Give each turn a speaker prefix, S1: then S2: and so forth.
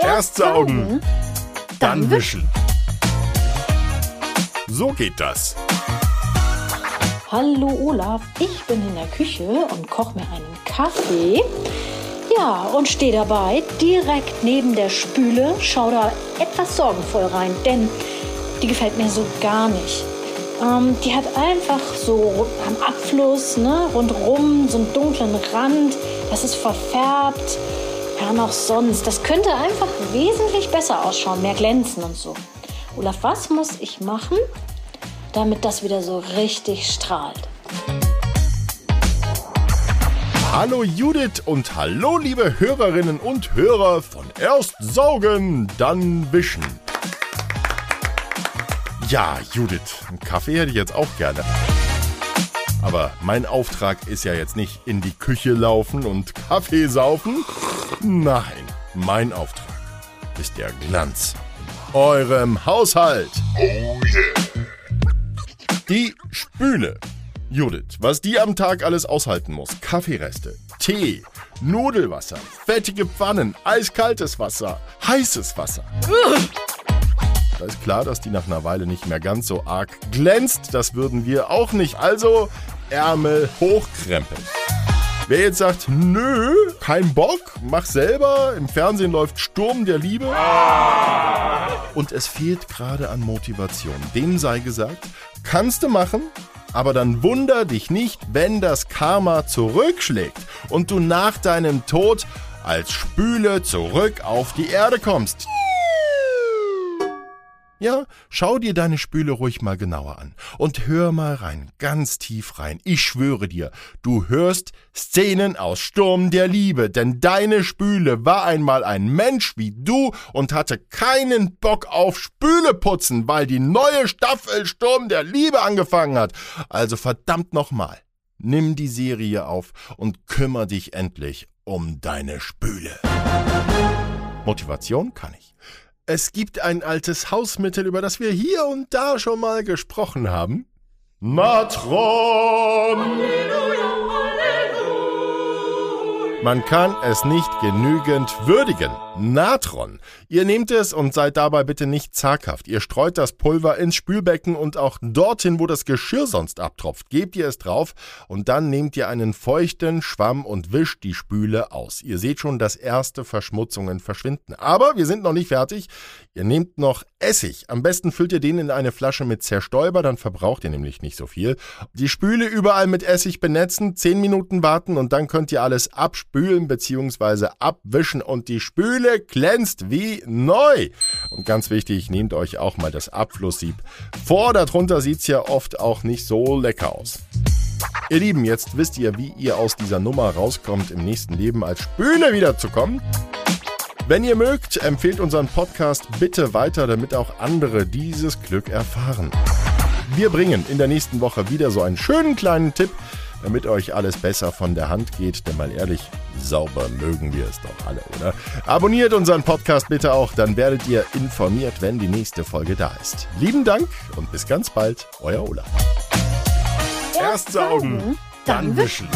S1: Erst saugen, dann wischen. So geht das.
S2: Hallo Olaf, ich bin in der Küche und koche mir einen Kaffee. Ja, und stehe dabei direkt neben der Spüle, schau da etwas sorgenvoll rein, denn die gefällt mir so gar nicht. Ähm, die hat einfach so am Abfluss, ne, rundrum so einen dunklen Rand, das ist verfärbt. Ja, noch sonst. Das könnte einfach wesentlich besser ausschauen, mehr glänzen und so. Olaf, was muss ich machen, damit das wieder so richtig strahlt?
S1: Hallo Judith und hallo liebe Hörerinnen und Hörer von Erst saugen, dann wischen. Ja, Judith, einen Kaffee hätte ich jetzt auch gerne. Aber mein Auftrag ist ja jetzt nicht in die Küche laufen und Kaffee saufen. Nein, mein Auftrag ist der Glanz in eurem Haushalt. Oh yeah. Die Spüle. Judith, was die am Tag alles aushalten muss. Kaffeereste, Tee, Nudelwasser, fettige Pfannen, eiskaltes Wasser, heißes Wasser. Da ist klar, dass die nach einer Weile nicht mehr ganz so arg glänzt. Das würden wir auch nicht. Also Ärmel hochkrempeln. Wer jetzt sagt, nö, kein Bock, mach selber, im Fernsehen läuft Sturm der Liebe und es fehlt gerade an Motivation, dem sei gesagt, kannst du machen, aber dann wunder dich nicht, wenn das Karma zurückschlägt und du nach deinem Tod als Spüle zurück auf die Erde kommst. Ja, schau dir deine Spüle ruhig mal genauer an und hör mal rein, ganz tief rein. Ich schwöre dir, du hörst Szenen aus Sturm der Liebe, denn deine Spüle war einmal ein Mensch wie du und hatte keinen Bock auf Spüle putzen, weil die neue Staffel Sturm der Liebe angefangen hat. Also verdammt nochmal, nimm die Serie auf und kümmer dich endlich um deine Spüle. Motivation kann ich. Es gibt ein altes Hausmittel, über das wir hier und da schon mal gesprochen haben. Halleluja, Halleluja. Man kann es nicht genügend würdigen. Natron. Ihr nehmt es und seid dabei bitte nicht zaghaft. Ihr streut das Pulver ins Spülbecken und auch dorthin, wo das Geschirr sonst abtropft, gebt ihr es drauf und dann nehmt ihr einen feuchten Schwamm und wischt die Spüle aus. Ihr seht schon, dass erste Verschmutzungen verschwinden. Aber wir sind noch nicht fertig. Ihr nehmt noch Essig. Am besten füllt ihr den in eine Flasche mit Zerstäuber, dann verbraucht ihr nämlich nicht so viel. Die Spüle überall mit Essig benetzen, 10 Minuten warten und dann könnt ihr alles abspülen bzw. abwischen und die Spüle glänzt wie neu. Und ganz wichtig, nehmt euch auch mal das Abflusssieb vor. Darunter sieht es ja oft auch nicht so lecker aus. Ihr Lieben, jetzt wisst ihr, wie ihr aus dieser Nummer rauskommt, im nächsten Leben als Spüle wiederzukommen. Wenn ihr mögt, empfehlt unseren Podcast bitte weiter, damit auch andere dieses Glück erfahren. Wir bringen in der nächsten Woche wieder so einen schönen kleinen Tipp, damit euch alles besser von der Hand geht. Denn mal ehrlich, sauber mögen wir es doch alle, oder? Abonniert unseren Podcast bitte auch, dann werdet ihr informiert, wenn die nächste Folge da ist. Lieben Dank und bis ganz bald, euer Olaf.
S2: Erst saugen, dann wischen.